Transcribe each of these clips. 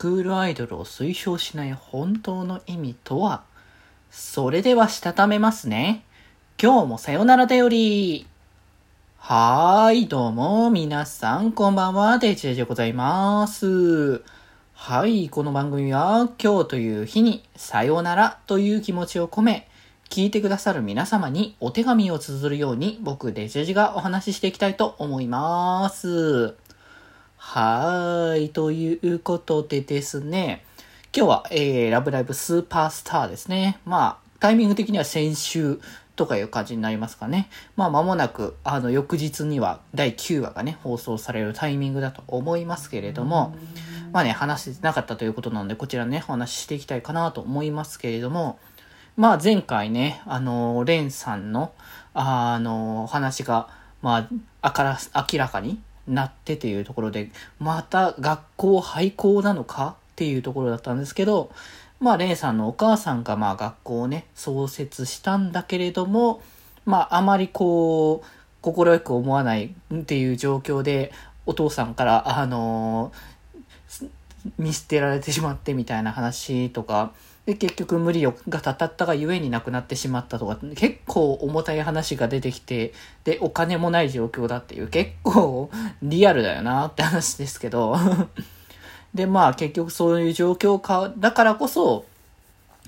クールアイドルを推奨しない本当の意味とは？それではしたためますね。今日もさよならだより。はーい、どうも、皆さん、こんばんは、デジェジでございます。はい、この番組は、今日という日に、さよならという気持ちを込め、聞いてくださる皆様にお手紙を綴るように、僕、デジェジがお話ししていきたいと思います。はーい。ということでですね、今日は、えー、ラブライブスーパースターですね。まあ、タイミング的には先週とかいう感じになりますかね。まあ、間もなく、あの、翌日には第9話がね、放送されるタイミングだと思いますけれども、まあね、話してなかったということなので、こちらね、お話ししていきたいかなと思いますけれども、まあ、前回ね、あの、レンさんの、あの、話が、まあ、あから、明らかになってっていうところで、また学校廃校なのかっていうところだったんですけど、まあ、レイさんのお母さんがまあ学校をね、創設したんだけれども、まあ、あまりこう、心よく思わないっていう状況で、お父さんから、あのー、見捨てられてしまってみたいな話とか、で、結局無理がたたったがゆえに亡くなってしまったとか、結構重たい話が出てきて、で、お金もない状況だっていう、結構リアルだよなって話ですけど。で、まあ結局そういう状況か、だからこそ、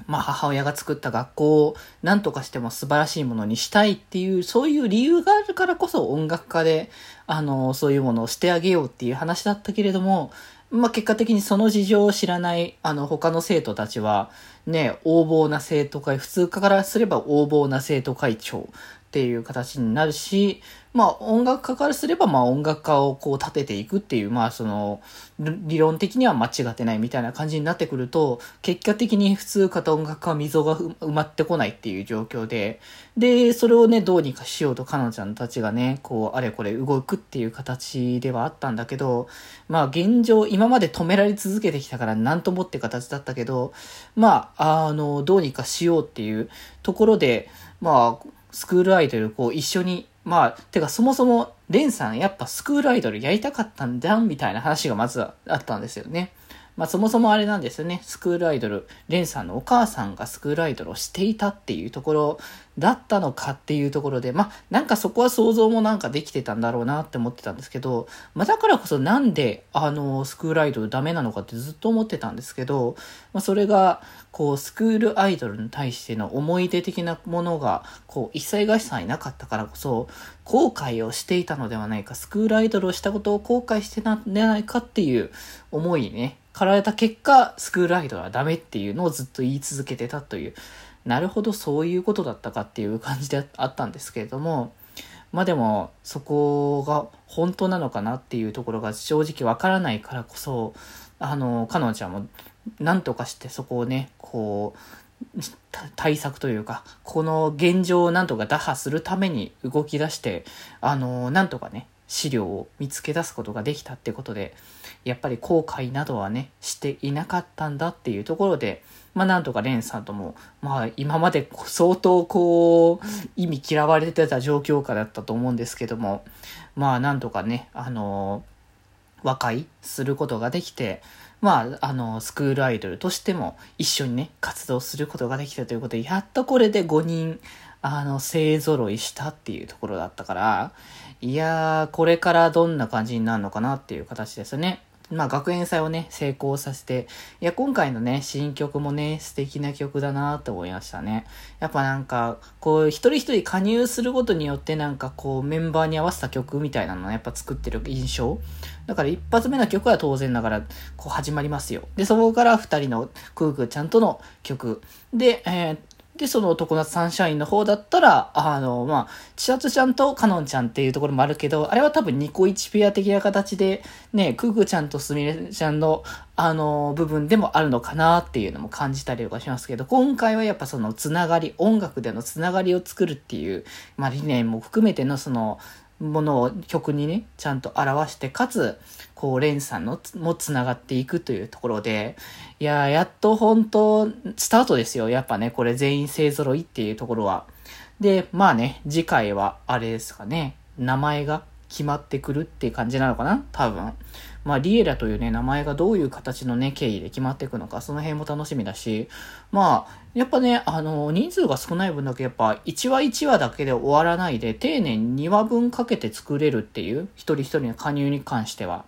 まあ母親が作った学校を何とかしても素晴らしいものにしたいっていう、そういう理由があるからこそ音楽家で、あの、そういうものをしてあげようっていう話だったけれども、まあ、結果的にその事情を知らない、あの、他の生徒たちは、ね、横暴な生徒会、普通科からすれば横暴な生徒会長っていう形になるし、まあ音楽家からすればまあ音楽家をこう立てていくっていう、まあその理論的には間違ってないみたいな感じになってくると、結果的に普通型音楽家は溝が埋まってこないっていう状況で、で、それをね、どうにかしようと彼女ちゃんたちがね、こうあれこれ動くっていう形ではあったんだけど、まあ現状、今まで止められ続けてきたから何ともって形だったけど、まあ、あの、どうにかしようっていうところで、まあ、スクールアイドルこう一緒にまあ、てかそもそも、レンさんやっぱスクールアイドルやりたかったんだみたいな話がまずあったんですよね。まあそもそもあれなんですよね。スクールアイドル、レンさんのお母さんがスクールアイドルをしていたっていうところだったのかっていうところで、まあなんかそこは想像もなんかできてたんだろうなって思ってたんですけど、まあだからこそなんであのスクールアイドルダメなのかってずっと思ってたんですけど、まあそれがこうスクールアイドルに対しての思い出的なものがこう一切合切いなかったからこそ後悔をしていたのではないか、スクールアイドルをしたことを後悔してたんじゃないかっていう思いね、かられた結果、スクールアイドルはダメっていうのをずっと言い続けてたという、なるほどそういうことだったかっていう感じであったんですけれども、まあでも、そこが本当なのかなっていうところが正直わからないからこそ、あの、彼女ちゃんも何とかしてそこをね、こう、対策というか、この現状をなんとか打破するために動き出して、あの、なんとかね、資料を見つけ出すことができたってことで、やっぱり後悔などはね、していなかったんだっていうところで、まあなんとかレンさんとも、まあ今まで相当こう、意味嫌われてた状況下だったと思うんですけども、まあなんとかね、あの、和解することができて、まあ、あの、スクールアイドルとしても一緒にね、活動することができたということで、やっとこれで5人、あの、勢揃いしたっていうところだったから、いやー、これからどんな感じになるのかなっていう形ですね。まあ学園祭をね、成功させて、いや、今回のね、新曲もね、素敵な曲だなって思いましたね。やっぱなんか、こう、一人一人加入することによってなんかこう、メンバーに合わせた曲みたいなのをやっぱ作ってる印象だから一発目の曲は当然ながら、こう始まりますよ。で、そこから二人のクークちゃんとの曲。で、えー、で、その常夏サンシャインの方だったら、あの、まあ、千夏ちゃんとカノンちゃんっていうところもあるけど、あれは多分ニコイチペア的な形で、ね、クークちゃんとスミレちゃんの、あの、部分でもあるのかなっていうのも感じたりとかしますけど、今回はやっぱそのつながり、音楽でのつながりを作るっていう、まあ、理念も含めてのその、ものを曲にね、ちゃんと表して、かつ、こう、レンさんのも繋がっていくというところで、いややっと本当、スタートですよ。やっぱね、これ全員勢揃いっていうところは。で、まあね、次回は、あれですかね、名前が決まってくるっていう感じなのかな？多分。まあ、リエラというね、名前がどういう形のね、経緯で決まっていくのか、その辺も楽しみだし、まあ、やっぱね、あの、人数が少ない分だけやっぱ1話1話だけで終わらないで、丁寧に2話分かけて作れるっていう、一人一人の加入に関しては。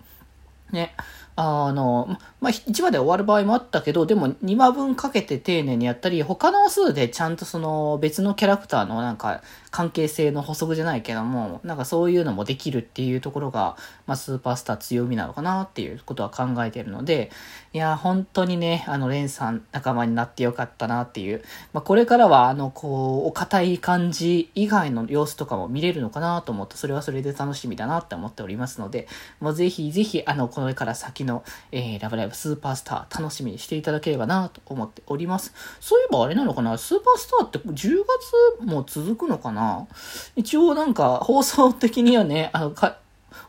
ね。あの、まあ、1話で終わる場合もあったけど、でも2話分かけて丁寧にやったり、他の数でちゃんとその別のキャラクターのなんか関係性の補足じゃないけども、なんかそういうのもできるっていうところが、まあ、スーパースター強みなのかなっていうことは考えてるので、いや、本当にね、あの、レンさん仲間になってよかったなっていう、まあ、これからは、あの、こう、お堅い感じ以外の様子とかも見れるのかなと思って、それはそれで楽しみだなって思っておりますので、もうぜひぜひ、あの、これから先の、えー、ラブライブスーパースター楽しみにしていただければなと思っております。そういえばあれなのかな？スーパースターって10月も続くのかな？一応なんか放送的にはね、あの、か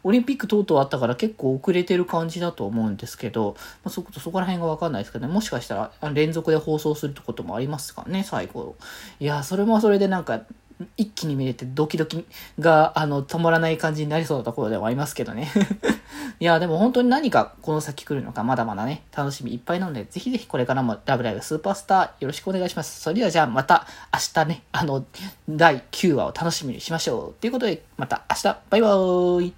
オリンピック等々あったから結構遅れてる感じだと思うんですけど、まあ、そこ、そこら辺がわかんないですけどね、もしかしたら連続で放送するってこともありますかね、最後。いや、それもそれでなんか、一気に見れてドキドキが、あの、止まらない感じになりそうなところではありますけどね。いや、でも本当に何かこの先来るのかまだまだね、楽しみいっぱいなので、ぜひぜひこれからもラブライブスーパースターよろしくお願いします。それではじゃあまた明日ね、あの、第9話を楽しみにしましょう。ということで、また明日、バイバーイ